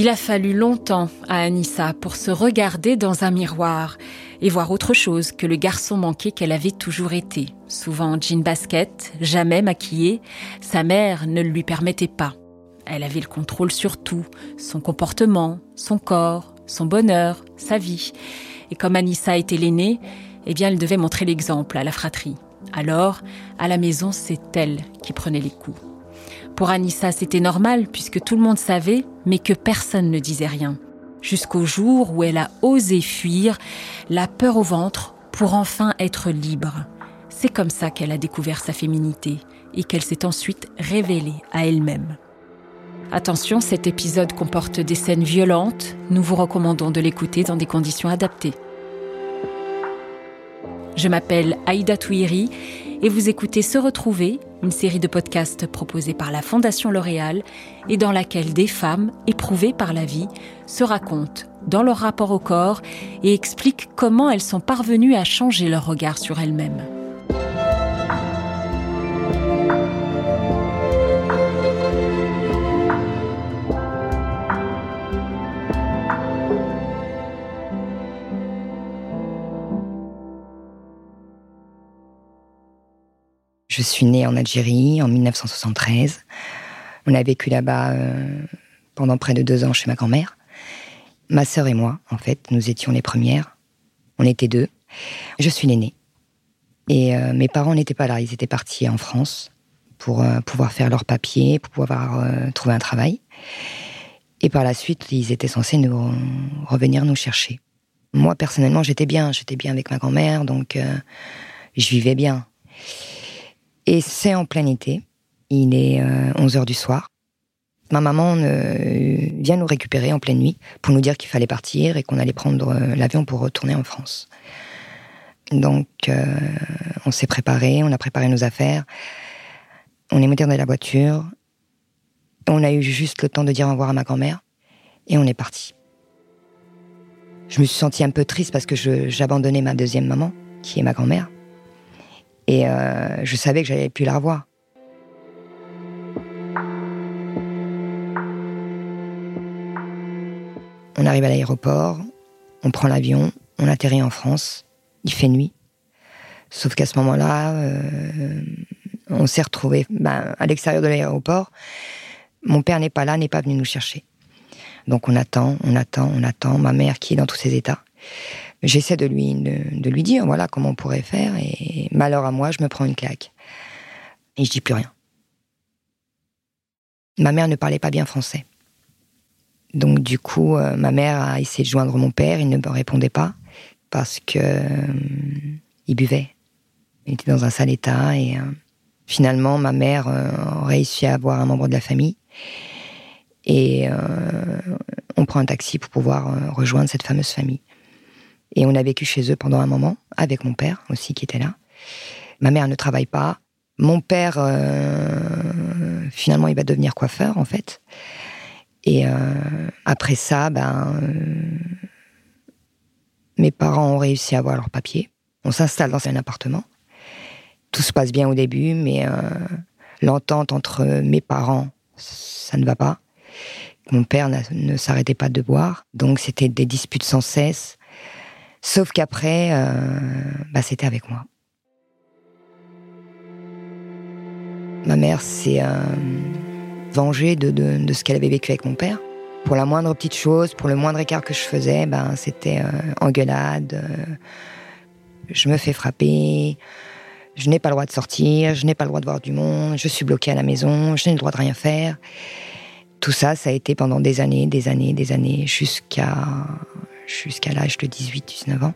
Il a fallu longtemps à Anissa pour se regarder dans un miroir et voir autre chose que le garçon manqué qu'elle avait toujours été. Souvent en jean basket, jamais maquillée, sa mère ne lui permettait pas. Elle avait le contrôle sur tout, son comportement, son corps, son bonheur, sa vie. Et comme Anissa était l'aînée, eh bien elle devait montrer l'exemple à la fratrie. Alors, à la maison, c'est elle qui prenait les coups. Pour Anissa, c'était normal puisque tout le monde savait, mais que personne ne disait rien. Jusqu'au jour où elle a osé fuir, la peur au ventre, pour enfin être libre. C'est comme ça qu'elle a découvert sa féminité et qu'elle s'est ensuite révélée à elle-même. Attention, cet épisode comporte des scènes violentes. Nous vous recommandons de l'écouter dans des conditions adaptées. Je m'appelle Aïda Touiri et vous écoutez Se Retrouver, une série de podcasts proposée par la Fondation L'Oréal et dans laquelle des femmes éprouvées par la vie se racontent dans leur rapport au corps et expliquent comment elles sont parvenues à changer leur regard sur elles-mêmes. Je suis née en Algérie en 1973. On a vécu là-bas euh, pendant près de deux ans chez ma grand-mère. Ma sœur et moi, en fait, nous étions les premières. On était deux. Je suis l'aînée. Et euh, mes parents n'étaient pas là. Ils étaient partis en France pour euh, pouvoir faire leurs papiers, pour pouvoir trouver un travail. Et par la suite, ils étaient censés nous revenir nous chercher. Moi, personnellement, j'étais bien. J'étais bien avec ma grand-mère, donc je vivais bien. Et c'est en plein été. Il est 11 euh, du soir. Ma maman euh, vient nous récupérer en pleine nuit pour nous dire qu'il fallait partir et qu'on allait prendre euh, l'avion pour retourner en France. Donc, on s'est préparé, on a préparé nos affaires. On est monté dans la voiture. On a eu juste le temps de dire au revoir à ma grand-mère. Et on est parti. Je me suis sentie un peu triste parce que j'abandonnais ma deuxième maman, qui est ma grand-mère. Et euh, je savais que j'allais plus la revoir. On arrive à l'aéroport, on prend l'avion, on atterrit en France. Il fait nuit. Sauf qu'à ce moment-là, euh, on s'est retrouvé ben, à l'extérieur de l'aéroport. Mon père n'est pas là, n'est pas venu nous chercher. Donc on attend, on attend, on attend. Ma mère qui est dans tous ses états. J'essaie de lui, de, lui dire, voilà, comment on pourrait faire, et malheur à moi, je me prends une claque. Et je dis plus rien. Ma mère ne parlait pas bien français. Donc du coup, euh, ma mère a essayé de joindre mon père, il ne me répondait pas parce que euh, il buvait. Il était dans un sale état et euh, finalement ma mère a réussi à avoir un membre de la famille et on prend un taxi pour pouvoir rejoindre cette fameuse famille. Et on a vécu chez eux pendant un moment, avec mon père aussi qui était là. Ma mère ne travaille pas. Mon père, euh, finalement, il va devenir coiffeur, en fait. Et euh, après ça, ben, euh, mes parents ont réussi à avoir leur papier. On s'installe dans un appartement. Tout se passe bien au début, mais l'entente entre mes parents, ça ne va pas. Mon père ne s'arrêtait pas de boire, donc c'était des disputes sans cesse. Sauf qu'après, euh, bah, c'était avec moi. Ma mère s'est euh, vengée de, ce qu'elle avait vécu avec mon père. Pour la moindre petite chose, pour le moindre écart que je faisais, ben, c'était euh, engueulade. je me fais frapper. Je n'ai pas le droit de sortir. Je n'ai pas le droit de voir du monde. Je suis bloquée à la maison. Je n'ai le droit de rien faire. Tout ça, ça a été pendant des années, des années, des années, jusqu'à jusqu'à l'âge de 18-19 ans.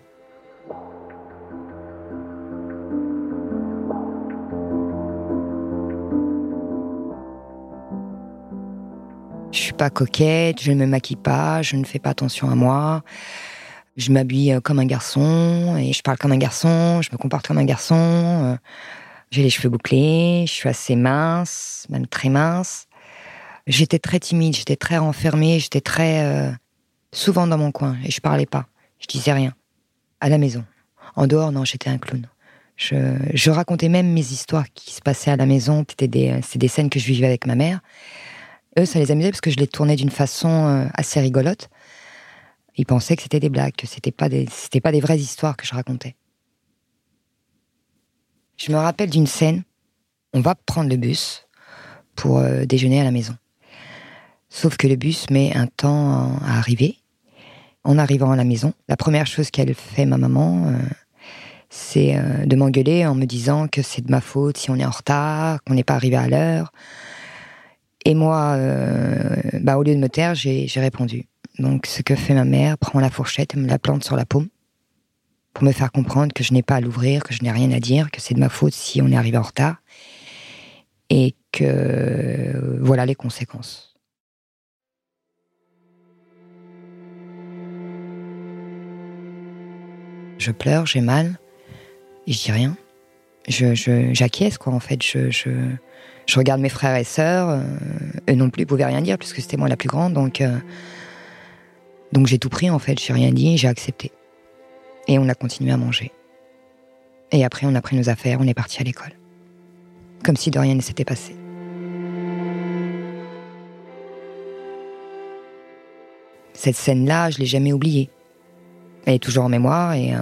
Je suis pas coquette, je ne me maquille pas, je ne fais pas attention à moi. Je m'habille euh, comme un garçon et je parle comme un garçon, je me comporte comme un garçon. Euh, j'ai les cheveux bouclés, je suis assez mince, même très mince. J'étais très timide, j'étais très renfermée, j'étais très euh, souvent dans mon coin et je parlais pas. Je disais rien. À la maison. En dehors, non, j'étais un clown. Je, racontais même mes histoires qui se passaient à la maison. C'était des, scènes que je vivais avec ma mère. Eux, ça les amusait parce que je les tournais d'une façon euh, assez rigolote. Ils pensaient que c'était des blagues, que c'était pas pas des vraies histoires que je racontais. Je me rappelle d'une scène. On va prendre le bus pour euh, déjeuner à la maison. Sauf que le bus met un temps à arriver. En arrivant à la maison, la première chose qu'elle fait, ma maman, euh, c'est euh, de m'engueuler en me disant que c'est de ma faute si on est en retard, qu'on n'est pas arrivé à l'heure. Et moi, bah, au lieu de me taire, j'ai répondu. Donc, ce que fait ma mère, prend la fourchette et me la plante sur la paume pour me faire comprendre que je n'ai pas à l'ouvrir, que je n'ai rien à dire, que c'est de ma faute si on est arrivé en retard, et que voilà les conséquences. Je pleure, j'ai mal, et je dis rien. J'acquiesce, quoi, en fait. Je, regarde mes frères et sœurs, euh, eux non plus, ils pouvaient rien dire, puisque c'était moi la plus grande, donc, euh, donc j'ai tout pris, en fait. J'ai rien dit, j'ai accepté. Et on a continué à manger. Et après, on a pris nos affaires, on est parti à l'école. Comme si de rien ne s'était passé. Cette scène-là, je l'ai jamais oubliée. Elle est toujours en mémoire et euh,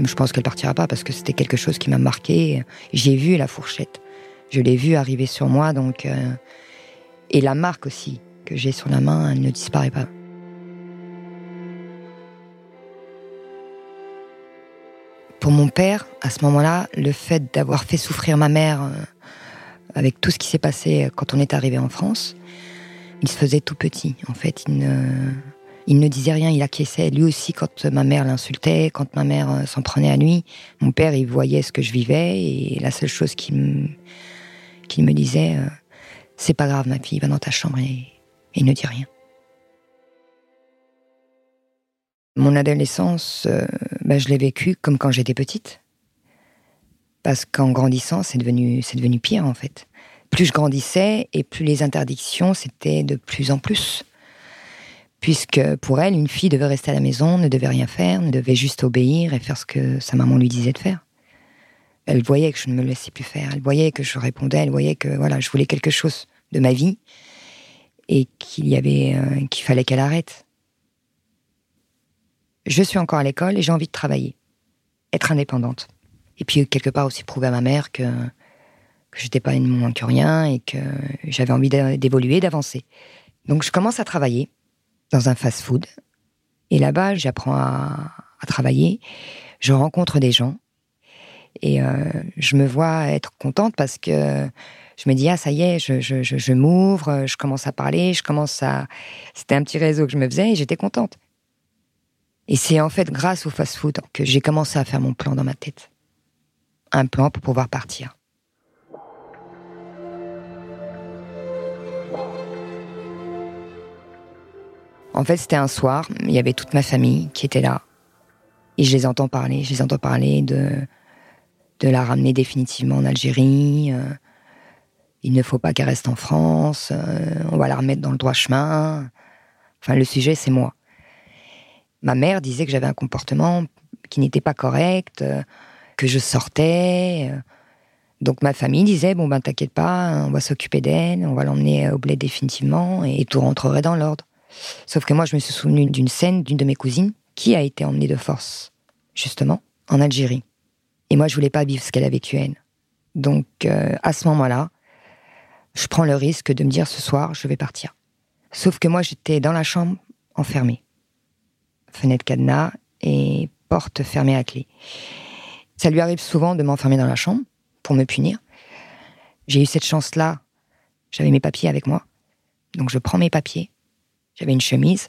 je pense qu'elle partira pas parce que c'était quelque chose qui m'a marqué. J'ai vu la fourchette. Je l'ai vue arriver sur moi, donc. Euh, et la marque aussi que j'ai sur la main, elle ne disparaît pas. Pour mon père, à ce moment-là, le fait d'avoir fait souffrir ma mère euh, avec tout ce qui s'est passé quand on est arrivé en France, il se faisait tout petit. En fait, disait rien, il acquiesçait. Lui aussi, quand ma mère l'insultait, quand ma mère euh, s'en prenait à lui, mon père, il voyait ce que je vivais et la seule chose qu'il me, disait, euh, c'est pas grave, ma fille, va dans ta chambre et, et ne dit rien. Mon adolescence, euh, bah, je l'ai vécue comme quand j'étais petite. Parce qu'en grandissant, c'est devenu, c'est devenu pire en fait. Plus je grandissais et plus les interdictions, c'était de plus en plus. Puisque pour elle, une fille devait rester à la maison, ne devait rien faire, ne devait juste obéir et faire ce que sa maman lui disait de faire. Elle voyait que je ne me laissais plus faire, elle voyait que je répondais, elle voyait que voilà, je voulais quelque chose de ma vie et qu'il y avait, euh, qu'il fallait qu'elle arrête je suis encore à l'école et j'ai envie de travailler, être indépendante. Et puis quelque part aussi prouver à ma mère que, que j'étais pas une moins que rien et que j'avais envie d'évoluer, d'avancer. Donc je commence à travailler dans un fast-food. Et là-bas, j'apprends à, travailler. Je rencontre des gens. Et euh, je me vois être contente parce que je me dis, ah, ça y est, je, je, je m'ouvre, je commence à parler, je commence à. C'était un petit réseau que je me faisais et j'étais contente. Et c'est en fait grâce au fast-food que j'ai commencé à faire mon plan dans ma tête. Un plan pour pouvoir partir. En fait, c'était un soir, il y avait toute ma famille qui était là. Et je les entends parler, je les entends parler de, de la ramener définitivement en Algérie. Euh, il ne faut pas qu'elle reste en France, euh, on va la remettre dans le droit chemin. Enfin, le sujet, c'est moi. Ma mère disait que j'avais un comportement qui n'était pas correct, euh, que je sortais. Donc ma famille disait bon ben t'inquiète pas, on va s'occuper d'elle, on va l'emmener au bled définitivement et tout rentrerait dans l'ordre. Sauf que moi je me suis souvenu d'une scène d'une de mes cousines qui a été emmenée de force, justement, en Algérie. Et moi je voulais pas vivre ce qu'elle a vécu elle. Donc euh, à ce moment-là, je prends le risque de me dire ce soir je vais partir. Sauf que moi j'étais dans la chambre enfermée fenêtre cadenas et porte fermée à clé. Ça lui arrive souvent de m'enfermer dans la chambre pour me punir. J'ai eu cette chance-là. J'avais mes papiers avec moi. Donc je prends mes papiers. J'avais une chemise.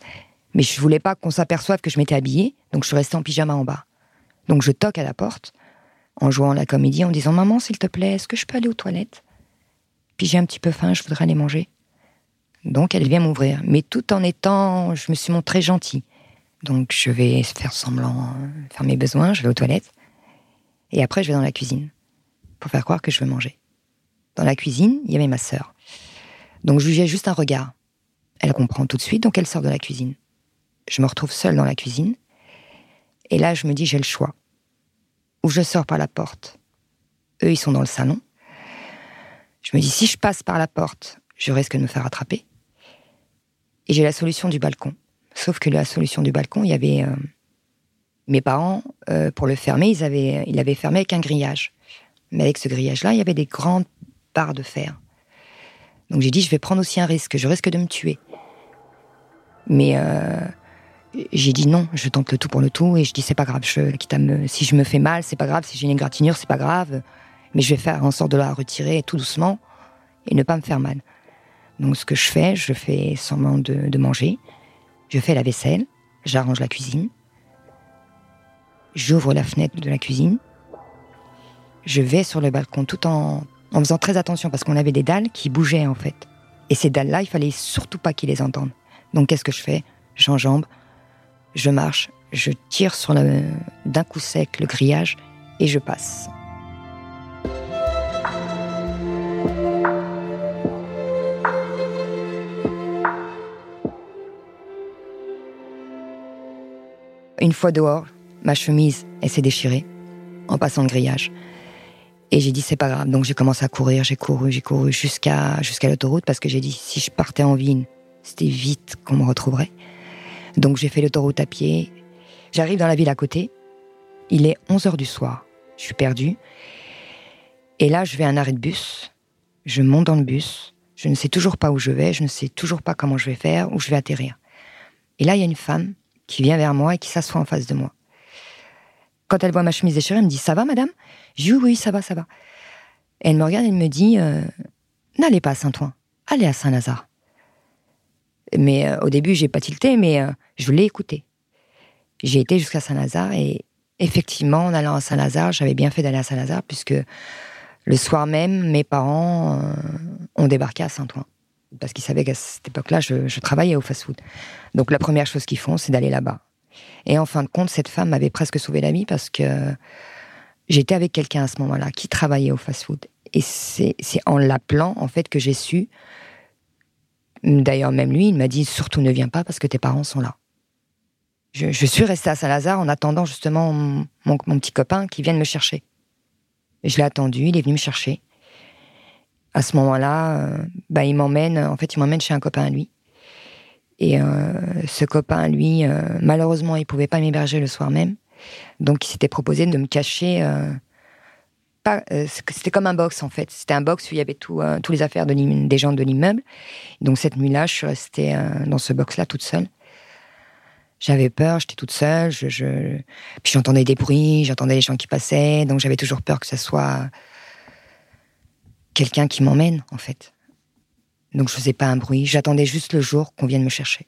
Mais je voulais pas qu'on s'aperçoive que je m'étais habillée. Donc je suis restée en pyjama en bas. Donc je toque à la porte en jouant la comédie en disant Maman, s'il te plaît, est-ce que je peux aller aux toilettes? Puis j'ai un petit peu faim, je voudrais aller manger. Donc elle vient m'ouvrir. Mais tout en étant, je me suis montrée gentille. Donc je vais faire semblant, faire mes besoins, je vais aux toilettes. Et après, je vais dans la cuisine pour faire croire que je veux manger. Dans la cuisine, il y avait ma sœur. Donc je ai juste un regard. Elle comprend tout de suite, donc elle sort de la cuisine. Je me retrouve seule dans la cuisine. Et là, je me dis, j'ai le choix. Ou je sors par la porte. Eux, ils sont dans le salon. Je me dis, si je passe par la porte, je risque de me faire attraper. Et j'ai la solution du balcon. Sauf que la solution du balcon, il y avait euh, mes parents, euh, pour le fermer, ils avaient, ils l'avaient fermé avec un grillage. Mais avec ce grillage-là, il y avait des grandes barres de fer. Donc j'ai dit, je vais prendre aussi un risque, je risque de me tuer. Mais euh, j'ai dit non, je tente le tout pour le tout, et je dis c'est pas grave, je, quitte à me, si je me fais mal, c'est pas grave, si j'ai une égratignure, c'est pas grave, mais je vais faire en sorte de la retirer tout doucement et ne pas me faire mal. Donc ce que je fais, je fais semblant de, manger, je fais la vaisselle, j'arrange la cuisine, j'ouvre la fenêtre de la cuisine, je vais sur le balcon tout en, en faisant très attention parce qu'on avait des dalles qui bougeaient en fait. Et ces dalles-là, il fallait surtout pas qu'ils les entendent. Donc qu'est-ce que je fais? J'enjambe, je marche, je tire sur d'un coup sec le grillage et je passe. Une fois dehors, ma chemise, elle s'est déchirée en passant le grillage. Et j'ai dit c'est pas grave. Donc j'ai commencé à courir, j'ai couru, j'ai couru jusqu'à jusqu'à l'autoroute parce que j'ai dit si je partais en ville, c'était vite qu'on me retrouverait. Donc j'ai fait l'autoroute à pied. J'arrive dans la ville à côté. Il est 11 heures du soir. Je suis perdue. Et là, je vais à un arrêt de bus. Je monte dans le bus. Je ne sais toujours pas où je vais. Je ne sais toujours pas comment je vais faire, où je vais atterrir. Et là, il y a une femme qui vient vers moi et qui s'assoit en face de moi. Quand elle voit ma chemise déchirée, elle me dit Ça va, madame? Je dis Oui, ça va, ça va. elle me regarde et elle me dit euh, N'allez pas à Saint-Ouen, allez à Saint-Lazare. Mais euh, au début, j'ai pas tilté, mais euh, je l'ai écouté. J'ai été jusqu'à Saint-Lazare et effectivement, en allant à Saint-Lazare, j'avais bien fait d'aller à Saint-Lazare puisque le soir même, mes parents ont débarqué à Saint-Ouen parce qu'ils savaient qu'à cette époque-là, je, travaillais au fast-food. Donc la première chose qu'ils font, c'est d'aller là-bas. Et en fin de compte, cette femme m'avait presque sauvé la vie parce que j'étais avec quelqu'un à ce moment-là qui travaillait au fast-food. Et c'est en l'appelant, en fait, que j'ai su. D'ailleurs, même lui, il m'a dit surtout ne viens pas parce que tes parents sont là. Je, suis restée à Saint-Lazare en attendant justement mon, petit copain qui vienne me chercher. Je l'ai attendu, il est venu me chercher à ce moment-là, euh, bah, il m'emmène, en fait, il m'emmène chez un copain à lui. Et euh, ce copain, lui, euh, malheureusement, il pouvait pas m'héberger le soir même. Donc, il s'était proposé de me cacher. Pas, c'était comme un box, en fait. C'était un box où il y avait tout, tous les affaires de des gens de l'immeuble. Donc, cette nuit-là, je suis restée dans ce box-là toute seule. J'avais peur, j'étais toute seule. Je. Puis j'entendais des bruits, j'entendais les gens qui passaient. Donc, j'avais toujours peur que ça soit quelqu'un qui m'emmène, en fait. Donc je faisais pas un bruit, j'attendais juste le jour qu'on vienne me chercher.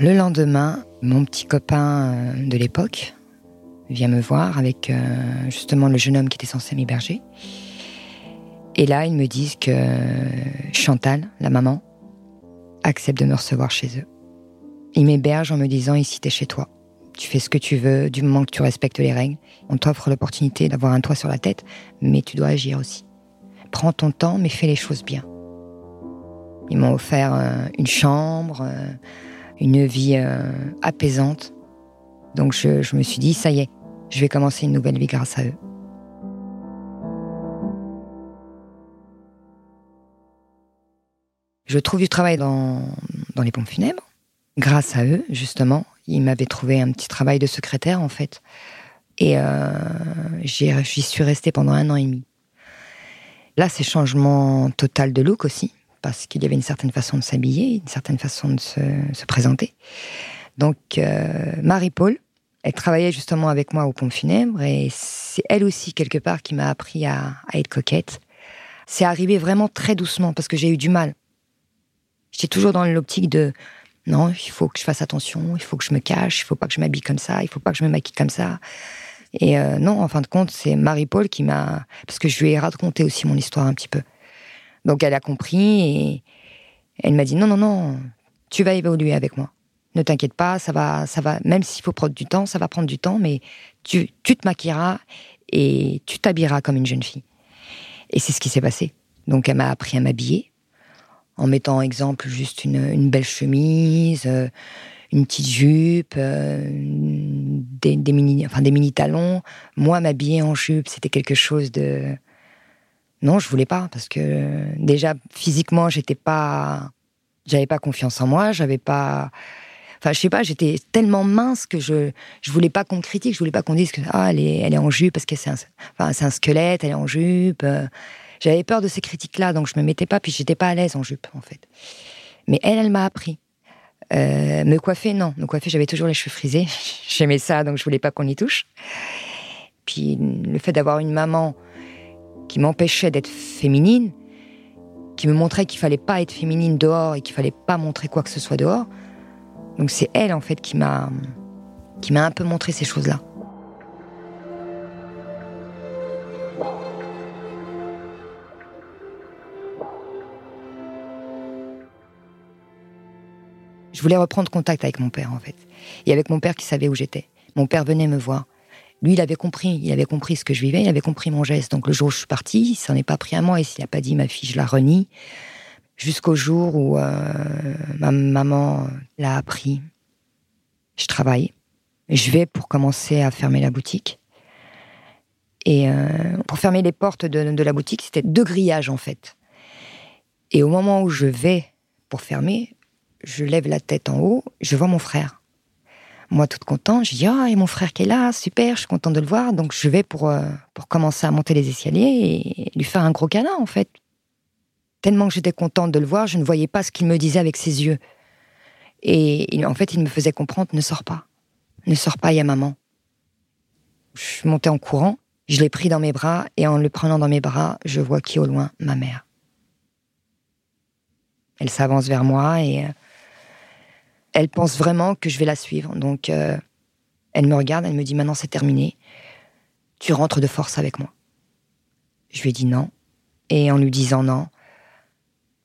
Le lendemain, mon petit copain euh, de l'époque vient me voir avec euh, justement le jeune homme qui était censé m'héberger. Et là, ils me disent que Chantal, la maman, accepte de me recevoir chez eux. Ils m'hébergent en me disant ici t'es chez toi. Tu fais ce que tu veux du moment que tu respectes les règles. On t'offre l'opportunité d'avoir un toit sur la tête, mais tu dois agir aussi. Prends ton temps, mais fais les choses bien. Ils m'ont offert euh, une chambre, euh, une vie euh, apaisante. Donc je me suis dit, ça y est, je vais commencer une nouvelle vie grâce à eux. Je trouve du travail dans, dans les pompes funèbres. Grâce à eux, justement, ils m'avaient trouvé un petit travail de secrétaire, en fait. Et euh, j'y suis restée pendant un an et demi. Là, c'est changement total de look aussi, parce qu'il y avait une certaine façon de s'habiller, une certaine façon de se, se présenter. Donc, euh, Marie-Paul, elle travaillait justement avec moi aux pompes funèbres, et c'est elle aussi, quelque part, qui m'a appris à, à être coquette. C'est arrivé vraiment très doucement, parce que j'ai eu du mal. J'étais toujours dans l'optique de non, il faut que je fasse attention, il faut que je me cache, il faut pas que je m'habille comme ça, il faut pas que je me maquille comme ça. Et euh, non, en fin de compte, c'est Marie-Paul qui m'a. Parce que je lui ai raconté aussi mon histoire un petit peu. Donc elle a compris et elle m'a dit non, non, non, tu vas évoluer avec moi. Ne t'inquiète pas, ça va, ça va, même s'il faut prendre du temps, ça va prendre du temps, mais tu, tu te maquilleras et tu t'habilleras comme une jeune fille. Et c'est ce qui s'est passé. Donc elle m'a appris à m'habiller, en mettant exemple juste une, belle chemise, euh, une petite jupe, euh, des, mini, enfin des mini talons. Moi, m'habiller en jupe, c'était quelque chose de non, je voulais pas parce que déjà physiquement, j'étais pas, j'avais pas confiance en moi, j'avais pas, enfin je sais pas, j'étais tellement mince que je je voulais pas qu'on critique, je voulais pas qu'on dise que ah elle est elle est en jupe parce que c'est un, enfin c'est un squelette, elle est en jupe. J'avais peur de ces critiques-là, donc je me mettais pas, puis j'étais pas à l'aise en jupe en fait. Mais elle, elle m'a appris. Euh, me coiffer, non. Me coiffer, j'avais toujours les cheveux frisés. J'aimais ça, donc je voulais pas qu'on y touche. Puis le fait d'avoir une maman qui m'empêchait d'être féminine, qui me montrait qu'il fallait pas être féminine dehors et qu'il fallait pas montrer quoi que ce soit dehors. Donc c'est elle en fait qui m'a qui m'a un peu montré ces choses-là. Je voulais reprendre contact avec mon père en fait, et avec mon père qui savait où j'étais. Mon père venait me voir. Lui, il avait compris, il avait compris ce que je vivais, il avait compris mon geste. Donc le jour où je suis partie, il s'en est pas pris à moi et s'il n'a pas dit ma fille, je la renie. Jusqu'au jour où euh, ma maman l'a appris. Je travaille. Je vais pour commencer à fermer la boutique. Et euh, pour fermer les portes de, de la boutique, c'était deux grillages en fait. Et au moment où je vais pour fermer, je lève la tête en haut, je vois mon frère. Moi, toute contente, je dis ah et mon frère qui est là, super, je suis contente de le voir. Donc je vais pour euh, pour commencer à monter les escaliers et lui faire un gros câlin en fait. Tellement que j'étais contente de le voir, je ne voyais pas ce qu'il me disait avec ses yeux. Et en fait, il me faisait comprendre ne sors pas, ne sors pas, il y a maman. Je suis montée en courant, je l'ai pris dans mes bras et en le prenant dans mes bras, je vois qui au loin ma mère. Elle s'avance vers moi et euh, elle pense vraiment que je vais la suivre. Donc, euh, elle me regarde, elle me dit maintenant c'est terminé. Tu rentres de force avec moi. Je lui ai dit non. Et en lui disant non,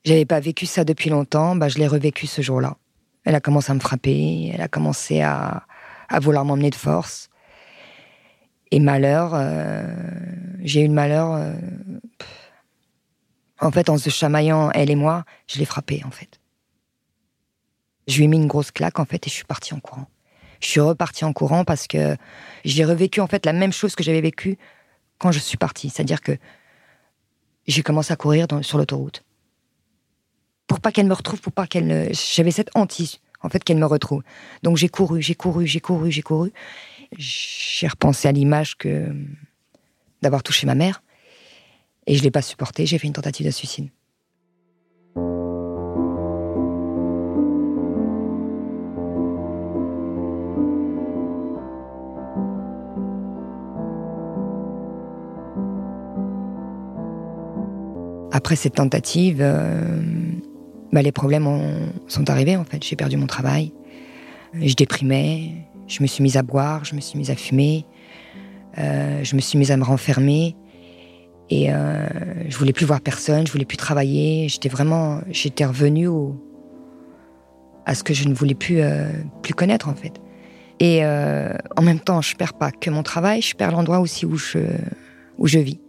j'avais pas vécu ça depuis longtemps, bah, je l'ai revécu ce jour-là. Elle a commencé à me frapper, elle a commencé à, vouloir m'emmener de force. Et malheur, euh, j'ai eu le malheur. Euh, en fait, en se chamaillant, elle et moi, je l'ai frappée, en fait. Je lui ai mis une grosse claque en fait et je suis partie en courant. Je suis repartie en courant parce que j'ai revécu en fait la même chose que j'avais vécu quand je suis partie. C'est-à-dire que j'ai commencé à courir sur l'autoroute. Pour pas qu'elle me retrouve, pour pas qu'elle J'avais cette hantise, en fait, qu'elle me retrouve. Donc j'ai couru, j'ai couru, j'ai couru, j'ai couru. J'ai repensé à l'image que d'avoir touché ma mère. Et je l'ai pas supporté, j'ai fait une tentative de suicide. Après cette tentative, euh, bah, les problèmes sont arrivés en fait. J'ai perdu mon travail, je déprimais, je me suis mise à boire, je me suis mise à fumer, euh, je me suis mise à me renfermer. Et euh, je voulais plus voir personne, je voulais plus travailler. J'étais vraiment, j'étais revenue à ce que je ne voulais plus plus connaître en fait. Et en même temps, je perds pas que mon travail, je perds l'endroit aussi où je où je vis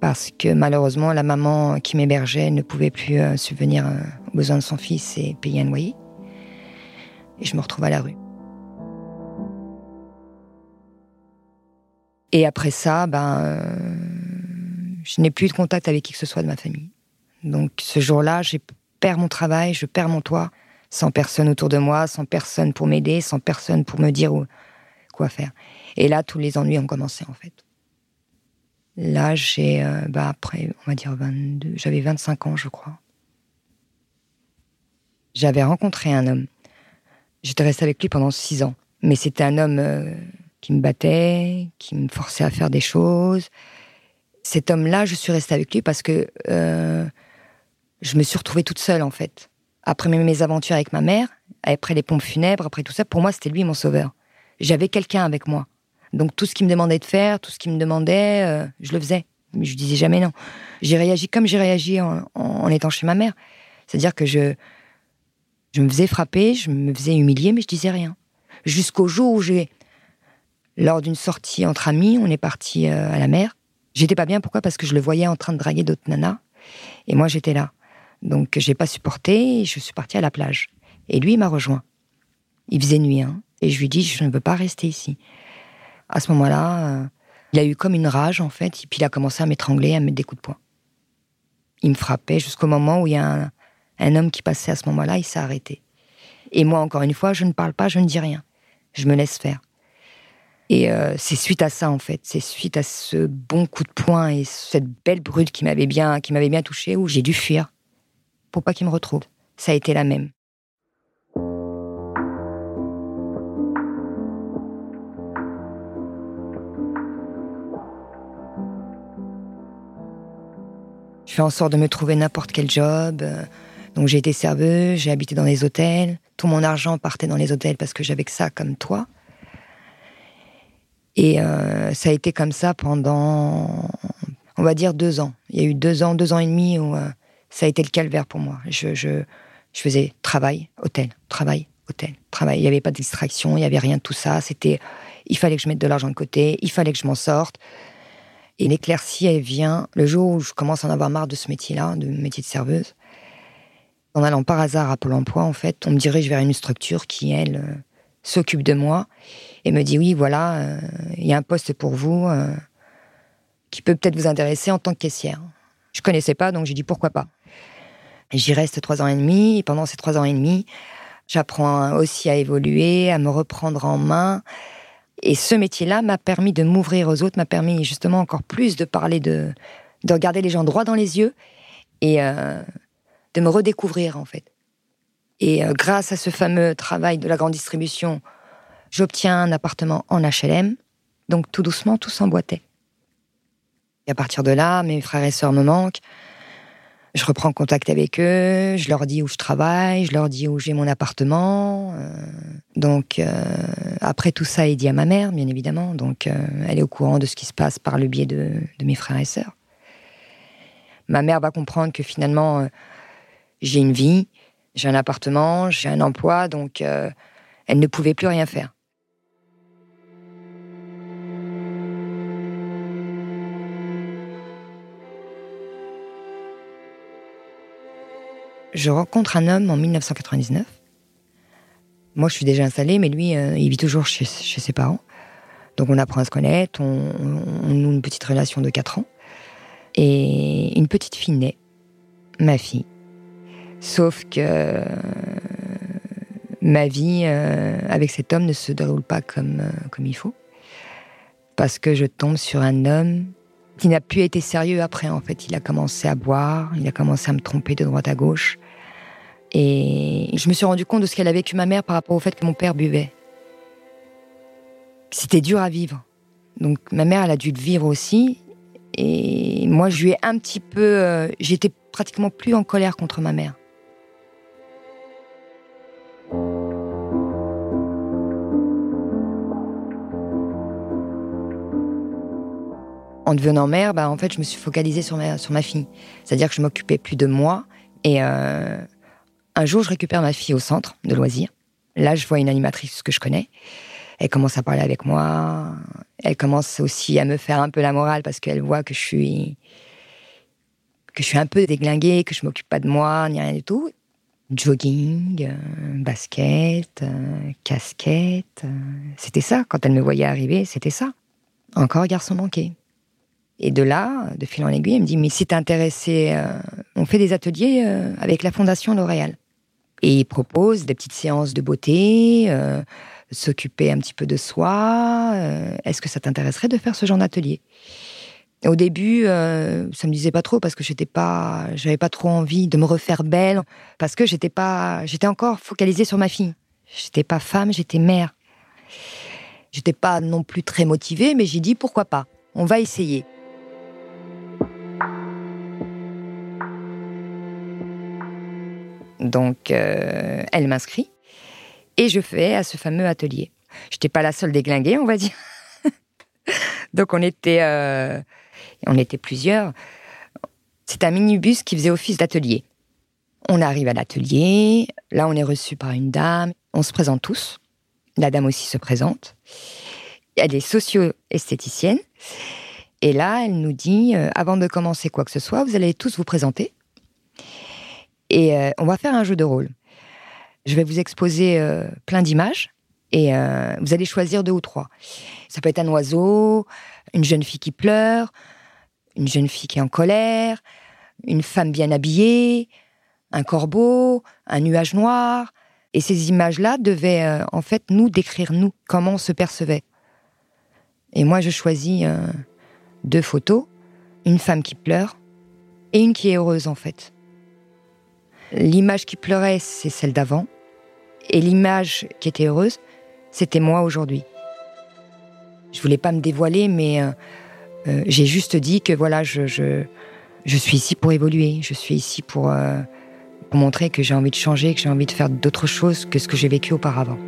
parce que malheureusement, la maman qui m'hébergeait ne pouvait plus euh, subvenir euh, aux besoins de son fils et payer un loyer. Et je me retrouve à la rue. Et après ça, ben, euh, je n'ai plus de contact avec qui que ce soit de ma famille. Donc ce jour-là, je perds mon travail, je perds mon toit, sans personne autour de moi, sans personne pour m'aider, sans personne pour me dire quoi faire. Et là, tous les ennuis ont commencé en fait. Là, j'ai, euh, bah après, on va dire 22, j'avais 25 ans, je crois. J'avais rencontré un homme. J'étais restée avec lui pendant 6 ans. Mais c'était un homme euh, qui me battait, qui me forçait à faire des choses. Cet homme-là, je suis restée avec lui parce que euh, je me suis retrouvée toute seule, en fait. Après mes aventures avec ma mère, après les pompes funèbres, après tout ça, pour moi, c'était lui mon sauveur. J'avais quelqu'un avec moi. Donc tout ce qu'il me demandait de faire, tout ce qu'il me demandait, euh, je le faisais. Mais je disais jamais non. J'ai réagi comme j'ai réagi en, étant chez ma mère. C'est-à-dire que je, je me faisais frapper, je me faisais humilier, mais je disais rien. Jusqu'au jour où j'ai, lors d'une sortie entre amis, on est parti euh, à la mer. J'étais pas bien, pourquoi? Parce que je le voyais en train de draguer d'autres nanas. Et moi, j'étais là. Donc j'ai pas supporté, je suis partie à la plage. Et lui, il m'a rejoint. Il faisait nuit, hein, et je lui dis, je ne veux pas rester ici. À ce moment-là, euh, il a eu comme une rage, en fait, et puis il a commencé à m'étrangler, à me mettre des coups de poing. Il me frappait jusqu'au moment où il y a un, homme qui passait à ce moment-là, il s'est arrêté. Et moi, encore une fois, je ne parle pas, je ne dis rien. Je me laisse faire. Et euh, c'est suite à ça, en fait. C'est suite à ce bon coup de poing et cette belle brute qui m'avait bien, qui m'avait bien touché, où j'ai dû fuir pour pas qu'il me retrouve. Ça a été la même. Je fais en sorte de me trouver n'importe quel job. Donc j'ai été serveuse, j'ai habité dans les hôtels. Tout mon argent partait dans les hôtels parce que j'avais que ça comme toi. Et euh, ça a été comme ça pendant, on va dire, deux ans. Il y a eu deux ans, deux ans et demi où euh, ça a été le calvaire pour moi. Je, je, je faisais travail, hôtel, travail, hôtel, travail. Il n'y avait pas de distraction, il n'y avait rien de tout ça. C'était, il fallait que je mette de l'argent de côté, il fallait que je m'en sorte. Et l'éclaircie, elle vient le jour où je commence à en avoir marre de ce métier-là, de métier de serveuse. En allant par hasard à Pôle emploi, en fait, on me dirige vers une structure qui, elle, euh, s'occupe de moi et me dit oui, voilà, euh, il y a un poste pour vous euh, qui peut peut-être vous intéresser en tant que caissière. Je connaissais pas, donc j'ai dit pourquoi pas? J'y reste trois ans et demi, et pendant ces trois ans et demi, j'apprends aussi à évoluer, à me reprendre en main. Et ce métier-là m'a permis de m'ouvrir aux autres, m'a permis justement encore plus de parler, de, de regarder les gens droit dans les yeux et euh, de me redécouvrir en fait. Et grâce à ce fameux travail de la grande distribution, J'obtiens un appartement en HLM, donc tout doucement, tout s'emboîtait. Et à partir de là, mes frères et sœurs me manquent. Je reprends contact avec eux, je leur dis où je travaille, je leur dis où j'ai mon appartement. Euh, donc euh, après tout ça est dit à ma mère, bien évidemment. Donc euh, elle est au courant de ce qui se passe par le biais de, de mes frères et sœurs. Ma mère va comprendre que finalement j'ai une vie, j'ai un appartement, j'ai un emploi, donc elle ne pouvait plus rien faire. Je rencontre un homme en 1999. Moi, je suis déjà installée, mais lui, euh, il vit toujours chez, ses parents. Donc, on apprend à se connaître, on, on, noue une petite relation de 4 ans. Et une petite fille naît, ma fille. Sauf que euh, ma vie euh, avec cet homme ne se déroule pas comme, comme il faut. Parce que je tombe sur un homme qui n'a plus été sérieux après, en fait. Il a commencé à boire, il a commencé à me tromper de droite à gauche. Et je me suis rendu compte de ce qu'elle a vécu ma mère par rapport au fait que mon père buvait. C'était dur à vivre. Donc ma mère, elle a dû le vivre aussi. Et moi, je lui ai un petit peu... Euh, j'étais pratiquement plus en colère contre ma mère. En devenant mère, bah, en fait, je me suis focalisée sur ma, sur ma fille. C'est-à-dire que je m'occupais plus de moi. Et euh, un jour, je récupère ma fille au centre de loisirs. Là, je vois une animatrice que je connais. Elle commence à parler avec moi. Elle commence aussi à me faire un peu la morale parce qu'elle voit que je suis que je suis un peu déglinguée, que je m'occupe pas de moi, ni rien du tout. Jogging, euh, basket, euh, casquette. c'était ça. Quand elle me voyait arriver, c'était ça. Encore garçon manqué. Et de là, de fil en aiguille, elle me dit, mais si t'es intéressé, euh, on fait des ateliers euh, avec la Fondation L'Oréal. Et il propose des petites séances de beauté, euh, s'occuper un petit peu de soi. Est-ce que ça t'intéresserait de faire ce genre d'atelier? Au début, ça me disait pas trop parce que j'étais pas, j'avais pas trop envie de me refaire belle parce que j'étais pas, j'étais encore focalisée sur ma fille. J'étais pas femme, j'étais mère. J'étais pas non plus très motivée, mais j'ai dit pourquoi pas. On va essayer. Donc, euh, elle m'inscrit et je fais à ce fameux atelier. Je n'étais pas la seule déglinguée, on va dire. Donc, on était, euh, on était plusieurs. C'est un minibus qui faisait office d'atelier. On arrive à l'atelier. Là, on est reçu par une dame. On se présente tous. La dame aussi se présente. Elle est socio-esthéticienne. Et là, elle nous dit, euh, avant de commencer quoi que ce soit, vous allez tous vous présenter Et euh, on va faire un jeu de rôle. Je vais vous exposer euh, plein d'images et euh, vous allez choisir deux ou trois. Ça peut être un oiseau, une jeune fille qui pleure, une jeune fille qui est en colère, une femme bien habillée, un corbeau, un nuage noir. Et ces images-là devaient en fait nous décrire, nous, comment on se percevait. Et moi, je choisis deux photos, une femme qui pleure et une qui est heureuse en fait. L'image qui pleurait, c'est celle d'avant, et l'image qui était heureuse, c'était moi aujourd'hui. Je voulais pas me dévoiler, mais euh, euh, j'ai juste dit que voilà, je, je, suis ici pour évoluer, je suis ici pour, euh, pour montrer que j'ai envie de changer, que j'ai envie de faire d'autres choses que ce que j'ai vécu auparavant.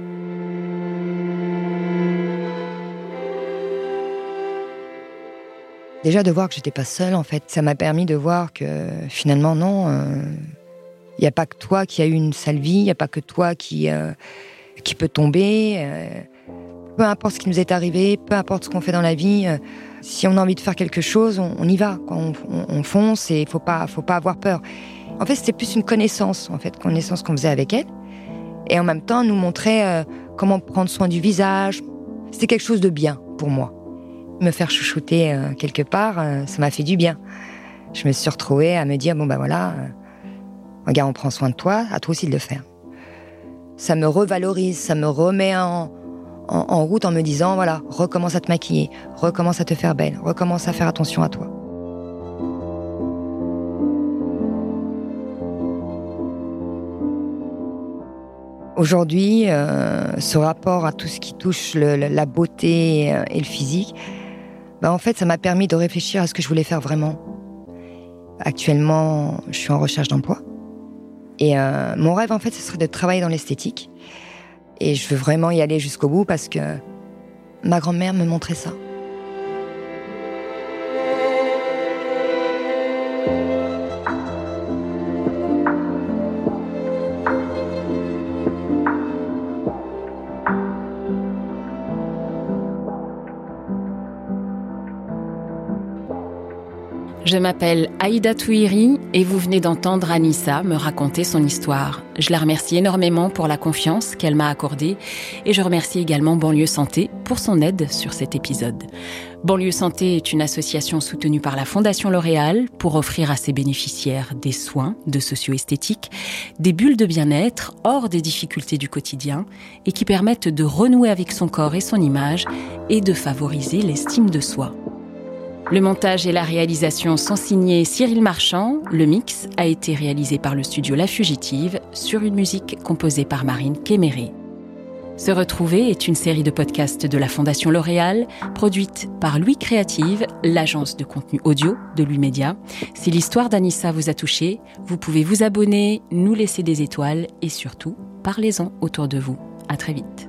Déjà de voir que j'étais pas seule, en fait, ça m'a permis de voir que finalement non, il euh, n'y a pas que toi qui a eu une sale vie, il n'y a pas que toi qui euh, qui peut tomber. Euh, peu importe ce qui nous est arrivé, peu importe ce qu'on fait dans la vie, si on a envie de faire quelque chose, on, y va, On, fonce et il faut pas faut pas avoir peur. En fait, c'était plus une connaissance, en fait, connaissance qu'on faisait avec elle, et en même temps nous montrer comment prendre soin du visage. C'était quelque chose de bien pour moi me faire chouchouter euh, quelque part, euh, ça m'a fait du bien. Je me suis retrouvée à me dire bon ben voilà, euh, regarde, on prend soin de toi, à toi aussi de le faire. Ça me revalorise, ça me remet en, en route en me disant voilà, recommence à te maquiller, recommence à te faire belle, recommence à faire attention à toi. Aujourd'hui, ce rapport à tout ce qui touche la beauté et le physique, bah, en fait, ça m'a permis de réfléchir à ce que je voulais faire vraiment. Actuellement, je suis en recherche d'emploi. Et euh, mon rêve, en fait, ce serait de travailler dans l'esthétique. Et je veux vraiment y aller jusqu'au bout parce que ma grand-mère me montrait ça. Je m'appelle Aïda Touiri et vous venez d'entendre Anissa me raconter son histoire. Je la remercie énormément pour la confiance qu'elle m'a accordée et je remercie également Banlieue Santé pour son aide sur cet épisode. Banlieue Santé est une association soutenue par la Fondation L'Oréal pour offrir à ses bénéficiaires des soins de socio-esthétique, des bulles de bien-être hors des difficultés du quotidien et qui permettent de renouer avec son corps et son image et de favoriser l'estime de soi. Le montage et la réalisation sont signés Cyril Marchand. Le mix a été réalisé par le studio La Fugitive sur une musique composée par Marine Kéméré. Se retrouver est une série de podcasts de la Fondation L'Oréal, produite par Louis Créative, l'agence de contenu audio de Louis Média. Si l'histoire d'Anissa vous a touché, vous pouvez vous abonner, nous laisser des étoiles et surtout, parlez-en autour de vous. À très vite.